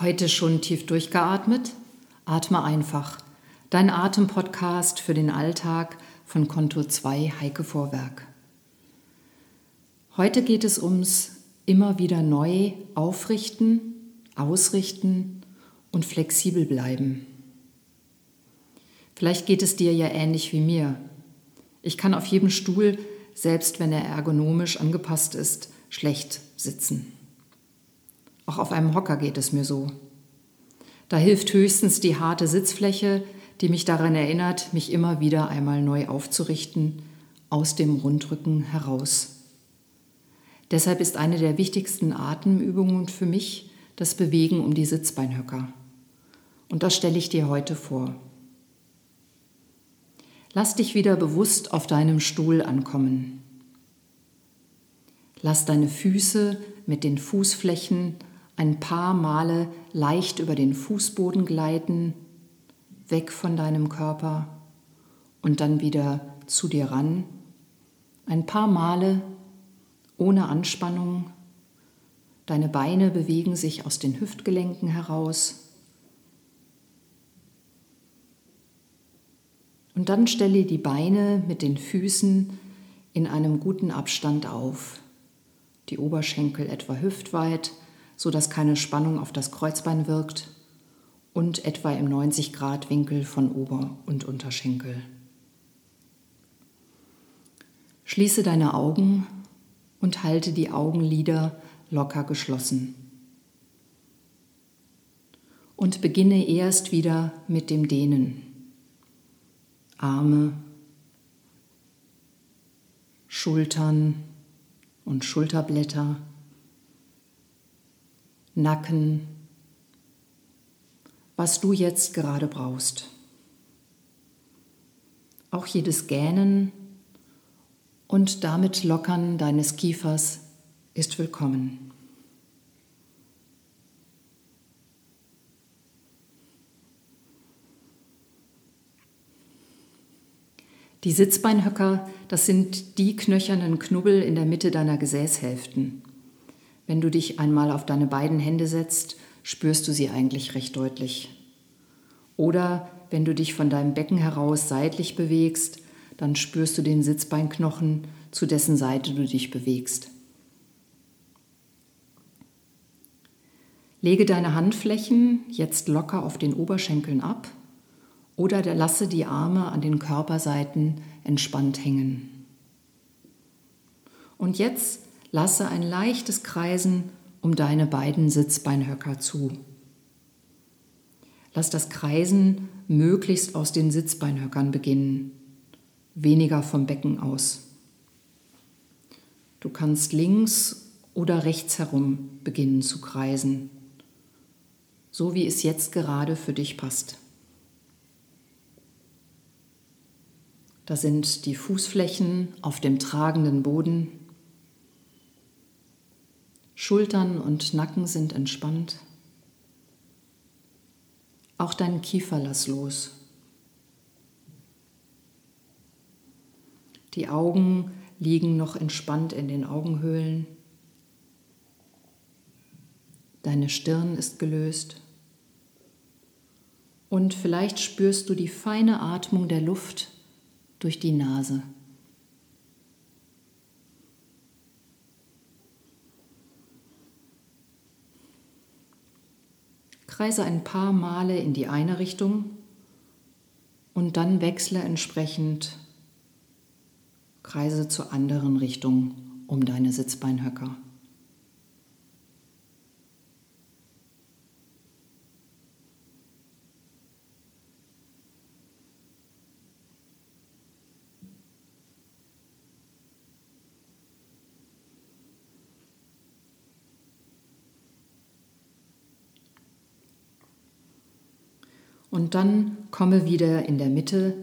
Heute schon tief durchgeatmet? Atme einfach. Dein Atempodcast für den Alltag von Konto 2 Heike Vorwerk. Heute geht es ums immer wieder neu aufrichten, ausrichten und flexibel bleiben. Vielleicht geht es dir ja ähnlich wie mir. Ich kann auf jedem Stuhl, selbst wenn er ergonomisch angepasst ist, schlecht sitzen. Auch auf einem Hocker geht es mir so. Da hilft höchstens die harte Sitzfläche, die mich daran erinnert, mich immer wieder einmal neu aufzurichten, aus dem Rundrücken heraus. Deshalb ist eine der wichtigsten Atemübungen für mich das Bewegen um die Sitzbeinhöcker. Und das stelle ich dir heute vor. Lass dich wieder bewusst auf deinem Stuhl ankommen. Lass deine Füße mit den Fußflächen ein paar Male leicht über den Fußboden gleiten, weg von deinem Körper und dann wieder zu dir ran. Ein paar Male ohne Anspannung. Deine Beine bewegen sich aus den Hüftgelenken heraus. Und dann stelle die Beine mit den Füßen in einem guten Abstand auf. Die Oberschenkel etwa hüftweit sodass keine Spannung auf das Kreuzbein wirkt und etwa im 90-Grad-Winkel von Ober- und Unterschenkel. Schließe deine Augen und halte die Augenlider locker geschlossen. Und beginne erst wieder mit dem Dehnen. Arme, Schultern und Schulterblätter Nacken, was du jetzt gerade brauchst. Auch jedes Gähnen und damit Lockern deines Kiefers ist willkommen. Die Sitzbeinhöcker, das sind die knöchernen Knubbel in der Mitte deiner Gesäßhälften. Wenn du dich einmal auf deine beiden Hände setzt, spürst du sie eigentlich recht deutlich. Oder wenn du dich von deinem Becken heraus seitlich bewegst, dann spürst du den Sitzbeinknochen, zu dessen Seite du dich bewegst. Lege deine Handflächen jetzt locker auf den Oberschenkeln ab oder lasse die Arme an den Körperseiten entspannt hängen. Und jetzt lasse ein leichtes Kreisen um deine beiden Sitzbeinhöcker zu. Lass das Kreisen möglichst aus den Sitzbeinhöckern beginnen, weniger vom Becken aus. Du kannst links oder rechts herum beginnen zu kreisen, so wie es jetzt gerade für dich passt. Da sind die Fußflächen auf dem tragenden Boden Schultern und Nacken sind entspannt. Auch dein Kiefer lass los. Die Augen liegen noch entspannt in den Augenhöhlen. Deine Stirn ist gelöst. Und vielleicht spürst du die feine Atmung der Luft durch die Nase. Kreise ein paar Male in die eine Richtung und dann wechsle entsprechend Kreise zur anderen Richtung um deine Sitzbeinhöcker. Und dann komme wieder in der Mitte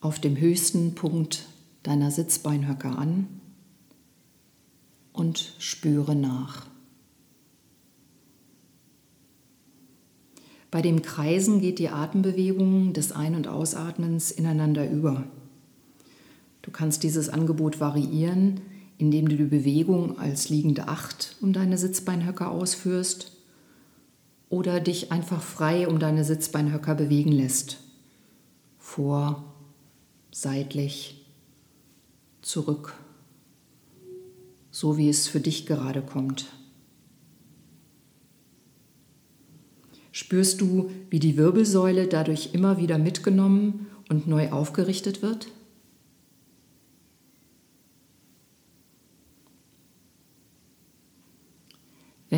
auf dem höchsten Punkt deiner Sitzbeinhöcker an und spüre nach. Bei dem Kreisen geht die Atembewegung des Ein- und Ausatmens ineinander über. Du kannst dieses Angebot variieren, indem du die Bewegung als liegende Acht um deine Sitzbeinhöcker ausführst oder dich einfach frei um deine Sitzbeinhöcker bewegen lässt. Vor, seitlich, zurück, so wie es für dich gerade kommt. Spürst du, wie die Wirbelsäule dadurch immer wieder mitgenommen und neu aufgerichtet wird?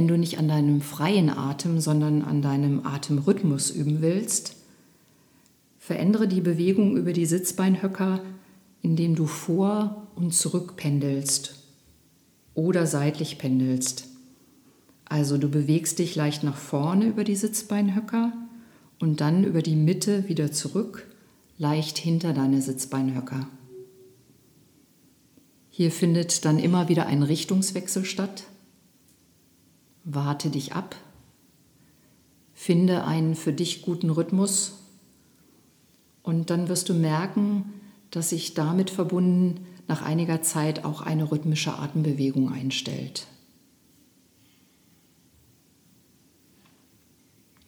Wenn du nicht an deinem freien Atem, sondern an deinem Atemrhythmus üben willst, verändere die Bewegung über die Sitzbeinhöcker, indem du vor und zurück pendelst oder seitlich pendelst. Also du bewegst dich leicht nach vorne über die Sitzbeinhöcker und dann über die Mitte wieder zurück, leicht hinter deine Sitzbeinhöcker. Hier findet dann immer wieder ein Richtungswechsel statt. Warte dich ab, finde einen für dich guten Rhythmus und dann wirst du merken, dass sich damit verbunden nach einiger Zeit auch eine rhythmische Atembewegung einstellt.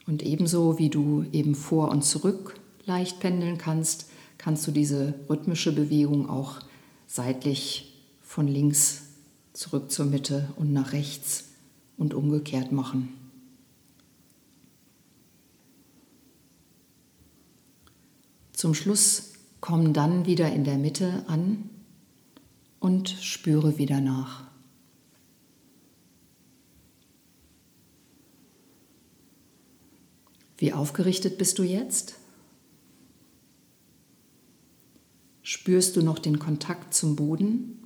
Und ebenso wie du eben vor und zurück leicht pendeln kannst, kannst du diese rhythmische Bewegung auch seitlich von links zurück zur Mitte und nach rechts und umgekehrt machen. Zum Schluss komm dann wieder in der Mitte an und spüre wieder nach. Wie aufgerichtet bist du jetzt? Spürst du noch den Kontakt zum Boden?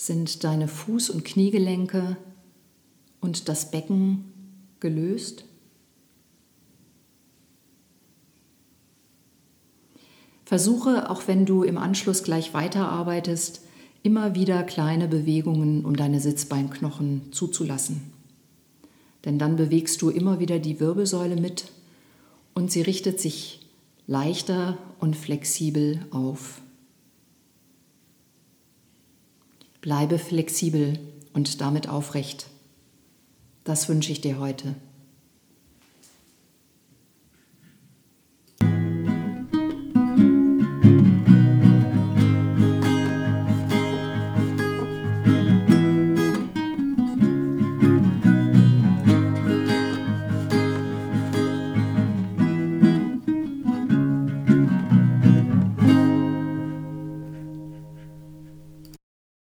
Sind deine Fuß- und Kniegelenke und das Becken gelöst? Versuche, auch wenn du im Anschluss gleich weiterarbeitest, immer wieder kleine Bewegungen um deine Sitzbeinknochen zuzulassen denn dann bewegst du immer wieder die Wirbelsäule mit und sie richtet sich leichter und flexibel auf. Bleibe flexibel und damit aufrecht. Das wünsche ich dir heute.